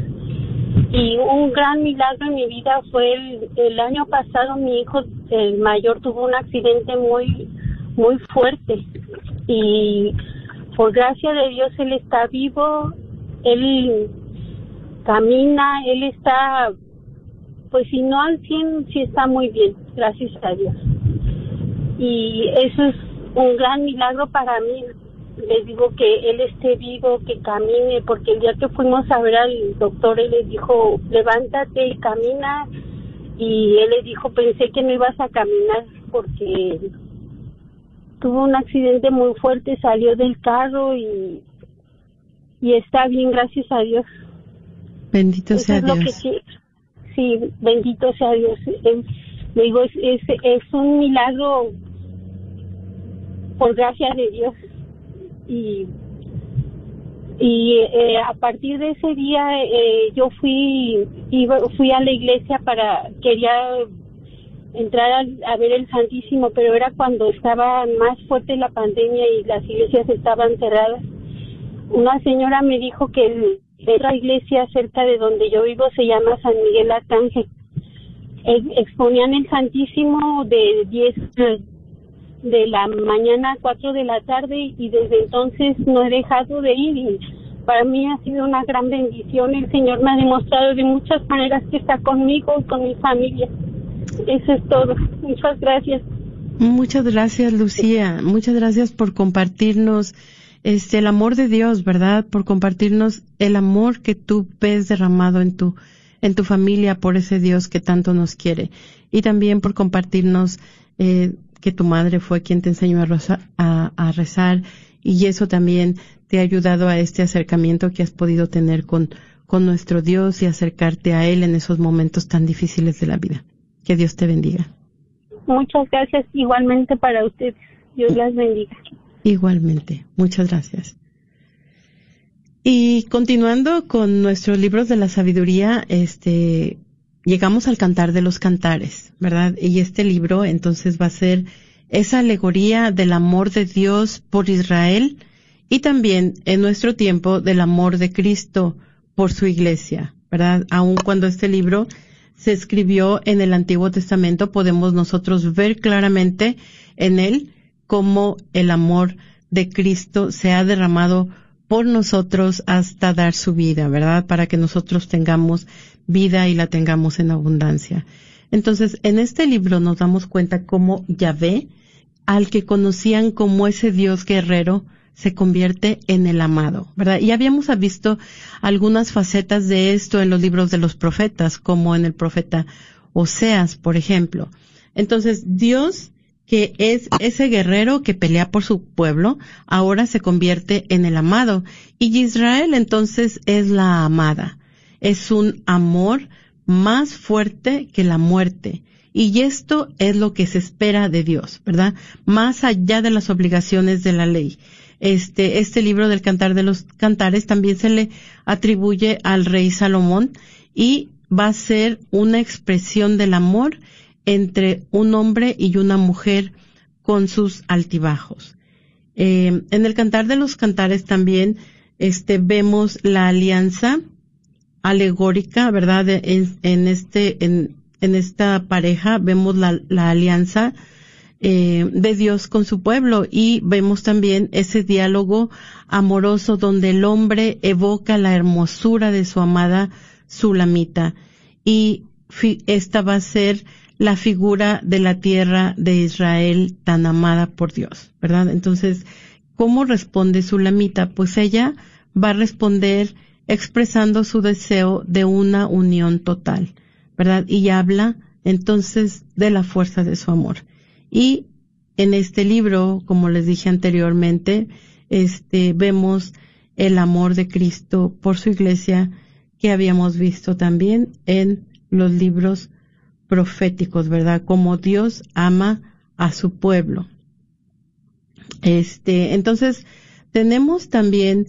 y un gran milagro en mi vida fue el, el año pasado mi hijo el mayor tuvo un accidente muy muy fuerte y por gracia de Dios él está vivo, él camina, él está pues si no al 100 sí está muy bien, gracias a Dios y eso es un gran milagro para mí. Les digo que él esté vivo, que camine, porque el día que fuimos a ver al doctor, él le dijo, levántate y camina. Y él le dijo, pensé que no ibas a caminar porque tuvo un accidente muy fuerte, salió del carro y, y está bien, gracias a Dios. Bendito sea Dios. sí, bendito sea Dios. le digo, es, es, es un milagro por gracia de Dios. Y, y eh, a partir de ese día eh, yo fui, iba, fui a la iglesia para, quería entrar a, ver el Santísimo, pero era cuando estaba más fuerte la pandemia y las iglesias estaban cerradas. Una señora me dijo que otra iglesia cerca de donde yo vivo se llama San Miguel Arcángel. exponían el Santísimo de 10 de la mañana a 4 de la tarde y desde entonces no he dejado de ir y para mí ha sido una gran bendición. El Señor me ha demostrado de muchas maneras que está conmigo y con mi familia. Eso es todo. Muchas gracias. Muchas gracias, Lucía. Muchas gracias por compartirnos este el amor de Dios, ¿verdad? Por compartirnos el amor que tú ves derramado en tu en tu familia por ese Dios que tanto nos quiere y también por compartirnos eh, que tu madre fue quien te enseñó a, rezar y eso también te ha ayudado a este acercamiento que has podido tener con, con nuestro Dios y acercarte a Él en esos momentos tan difíciles de la vida. Que Dios te bendiga. Muchas gracias igualmente para ustedes. Dios las bendiga. Igualmente. Muchas gracias. Y continuando con nuestros libros de la sabiduría, este, llegamos al cantar de los cantares, ¿verdad? Y este libro entonces va a ser esa alegoría del amor de Dios por Israel y también en nuestro tiempo del amor de Cristo por su iglesia, ¿verdad? Aun cuando este libro se escribió en el Antiguo Testamento, podemos nosotros ver claramente en él cómo el amor de Cristo se ha derramado por nosotros hasta dar su vida, ¿verdad? Para que nosotros tengamos vida y la tengamos en abundancia. Entonces, en este libro nos damos cuenta cómo Yahvé, al que conocían como ese Dios guerrero, se convierte en el amado, ¿verdad? Y habíamos visto algunas facetas de esto en los libros de los profetas, como en el profeta Oseas, por ejemplo. Entonces, Dios, que es ese guerrero que pelea por su pueblo, ahora se convierte en el amado. Y Israel entonces es la amada. Es un amor más fuerte que la muerte. Y esto es lo que se espera de Dios, ¿verdad? Más allá de las obligaciones de la ley este, este libro del Cantar de los Cantares también se le atribuye al rey Salomón y va a ser una expresión del amor entre un hombre y una mujer con sus altibajos. Eh, en el Cantar de los Cantares también este, vemos la alianza alegórica, ¿verdad? En, en este, en, esta pareja vemos la, la alianza eh, de Dios con su pueblo y vemos también ese diálogo amoroso donde el hombre evoca la hermosura de su amada Sulamita y esta va a ser la figura de la tierra de Israel tan amada por Dios, ¿verdad? Entonces, ¿cómo responde Sulamita? Pues ella va a responder expresando su deseo de una unión total, ¿verdad? Y habla entonces de la fuerza de su amor. Y en este libro, como les dije anteriormente, este, vemos el amor de Cristo por su iglesia que habíamos visto también en los libros proféticos, ¿verdad? Como Dios ama a su pueblo. Este, entonces, tenemos también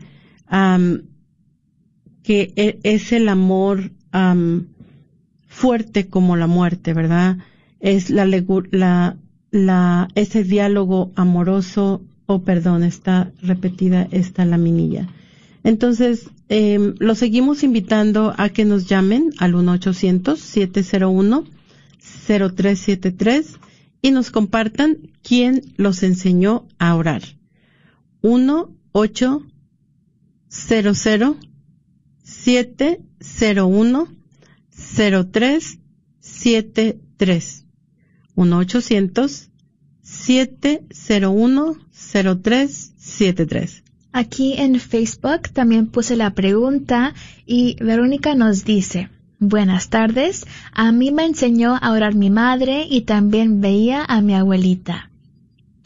que e, es el amor fuerte como la muerte, ¿verdad? Es la, la la, ese diálogo amoroso, oh, perdón, está repetida esta laminilla. Entonces, eh, lo seguimos invitando a que nos llamen al 1-800-701-0373 y nos compartan quién los enseñó a orar. 1-800-701-0373. 1-800-701-0373. Aquí en Facebook también puse la pregunta y Verónica nos dice, Buenas tardes, a mí me enseñó a orar mi madre y también veía a mi abuelita.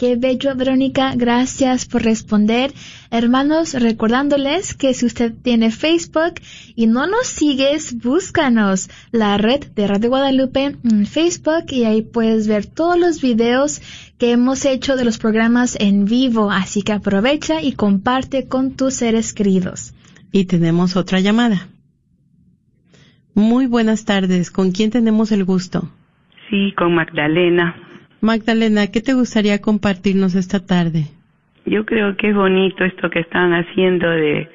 Qué bello, Verónica. Gracias por responder. Hermanos, recordándoles que si usted tiene Facebook y no nos sigues, búscanos la red de Radio Guadalupe en Facebook y ahí puedes ver todos los videos que hemos hecho de los programas en vivo. Así que aprovecha y comparte con tus seres queridos. Y tenemos otra llamada. Muy buenas tardes. ¿Con quién tenemos el gusto? Sí, con Magdalena. Magdalena, ¿qué te gustaría compartirnos esta tarde? Yo creo que es bonito esto que están haciendo de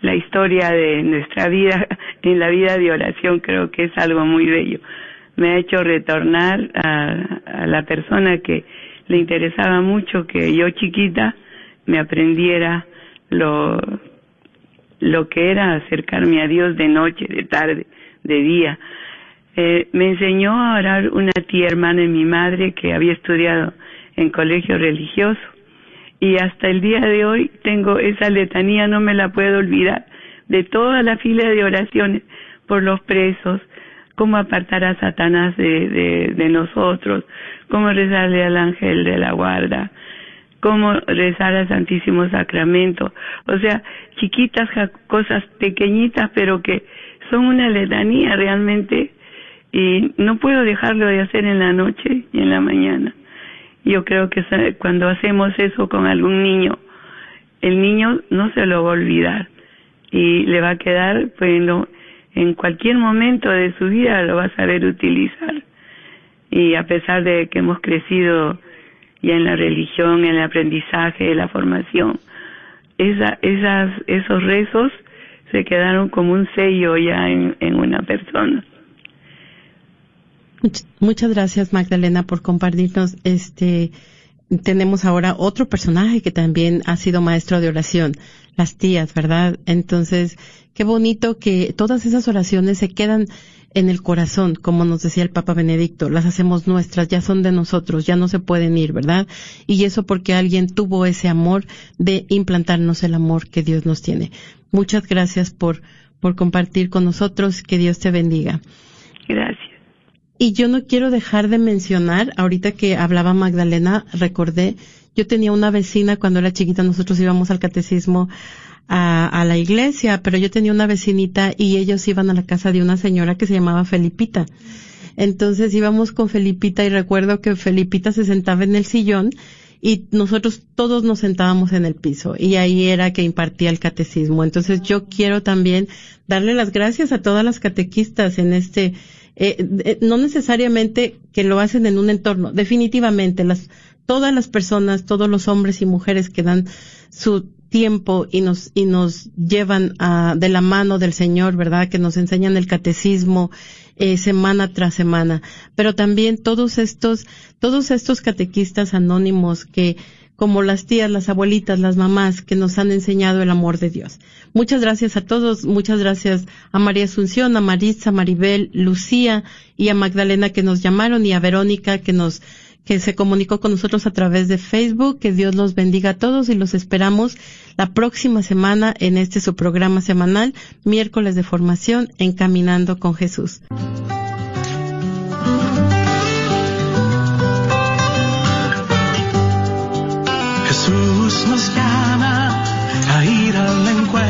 la historia de nuestra vida en la vida de oración, creo que es algo muy bello. Me ha hecho retornar a, la persona que le interesaba mucho que yo chiquita me aprendiera lo, lo que era acercarme a Dios de noche, de tarde, de día eh, me enseñó a orar una tía hermana de mi madre que había estudiado en colegio religioso. Y hasta el día de hoy tengo esa letanía, no me la puedo olvidar, de toda la fila de oraciones por los presos, cómo apartar a Satanás de, de, de nosotros, cómo rezarle al ángel de la guarda, cómo rezar al Santísimo Sacramento, o sea, chiquitas cosas pequeñitas, pero que son una letanía realmente y no puedo dejarlo de hacer en la noche y en la mañana. Yo creo que cuando hacemos eso con algún niño, el niño no se lo va a olvidar y le va a quedar, pues en cualquier momento de su vida lo va a saber utilizar. Y a pesar de que hemos crecido ya en la religión, en el aprendizaje, en la formación, esa, esas, esos rezos se quedaron como un sello ya en, en una persona. Muchas gracias Magdalena por compartirnos este tenemos ahora otro personaje que también ha sido maestro de oración, las tías, ¿verdad? Entonces, qué bonito que todas esas oraciones se quedan en el corazón, como nos decía el Papa Benedicto, las hacemos nuestras, ya son de nosotros, ya no se pueden ir, ¿verdad? Y eso porque alguien tuvo ese amor de implantarnos el amor que Dios nos tiene. Muchas gracias por, por compartir con nosotros, que Dios te bendiga. Y yo no quiero dejar de mencionar, ahorita que hablaba Magdalena, recordé, yo tenía una vecina cuando era chiquita, nosotros íbamos al catecismo a, a, la iglesia, pero yo tenía una vecinita y ellos iban a la casa de una señora que se llamaba Felipita. Entonces íbamos con Felipita y recuerdo que Felipita se sentaba en el sillón y nosotros todos nos sentábamos en el piso y ahí era que impartía el catecismo. Entonces yo quiero también darle las gracias a todas las catequistas en este eh, eh, no necesariamente que lo hacen en un entorno, definitivamente las, todas las personas, todos los hombres y mujeres que dan su tiempo y nos, y nos llevan a, de la mano del Señor, ¿verdad? Que nos enseñan el catecismo, eh, semana tras semana. Pero también todos estos, todos estos catequistas anónimos que como las tías, las abuelitas, las mamás que nos han enseñado el amor de Dios. Muchas gracias a todos, muchas gracias a María Asunción, a Maritza, Maribel, Lucía y a Magdalena que nos llamaron y a Verónica que nos que se comunicó con nosotros a través de Facebook. Que Dios los bendiga a todos y los esperamos la próxima semana en este su programa semanal, miércoles de formación, Encaminando con Jesús. Jesús nos llama a ir al encuentro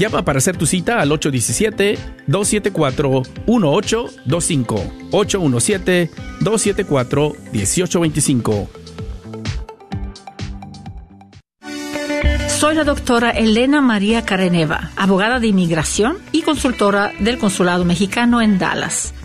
Llama para hacer tu cita al 817-274-1825. 817-274-1825. Soy la doctora Elena María Careneva, abogada de inmigración y consultora del Consulado Mexicano en Dallas.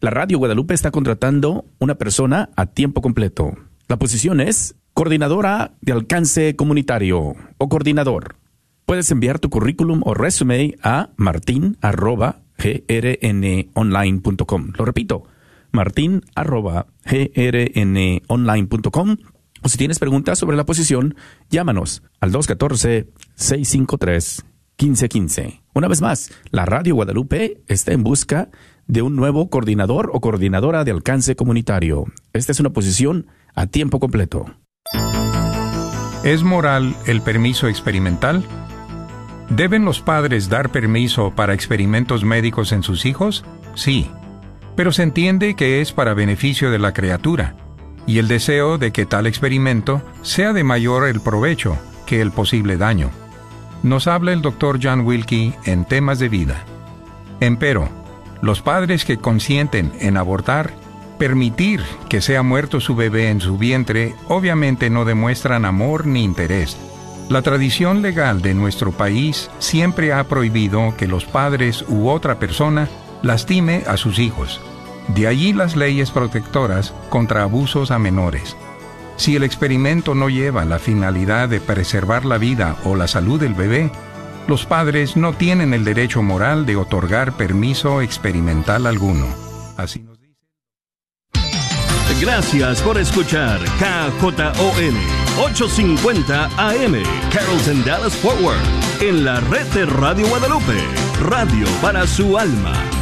La Radio Guadalupe está contratando una persona a tiempo completo. La posición es coordinadora de alcance comunitario o coordinador. Puedes enviar tu currículum o resume a martin.grnonline.com. Lo repito, martin.grnonline.com o si tienes preguntas sobre la posición, llámanos al 214-653-1515. Una vez más, la Radio Guadalupe está en busca un nuevo coordinador o coordinadora de alcance comunitario. Esta es una posición a tiempo completo. ¿Es moral el permiso experimental? ¿Deben los padres dar permiso para experimentos médicos en sus hijos? Sí, pero se entiende que es para beneficio de la criatura y el deseo de que tal experimento sea de mayor el provecho que el posible daño. Nos habla el Dr. John Wilkie en temas de vida. Empero, los padres que consienten en abortar, permitir que sea muerto su bebé en su vientre, obviamente no demuestran amor ni interés. La tradición legal de nuestro país siempre ha prohibido que los padres u otra persona lastime a sus hijos. De allí las leyes protectoras contra abusos a menores. Si el experimento no lleva la finalidad de preservar la vida o la salud del bebé, los padres no tienen el derecho moral de otorgar permiso experimental alguno. Así nos dice. Gracias por escuchar KJON 850 AM Carrollton Dallas Forward en la red de Radio Guadalupe, radio para su alma.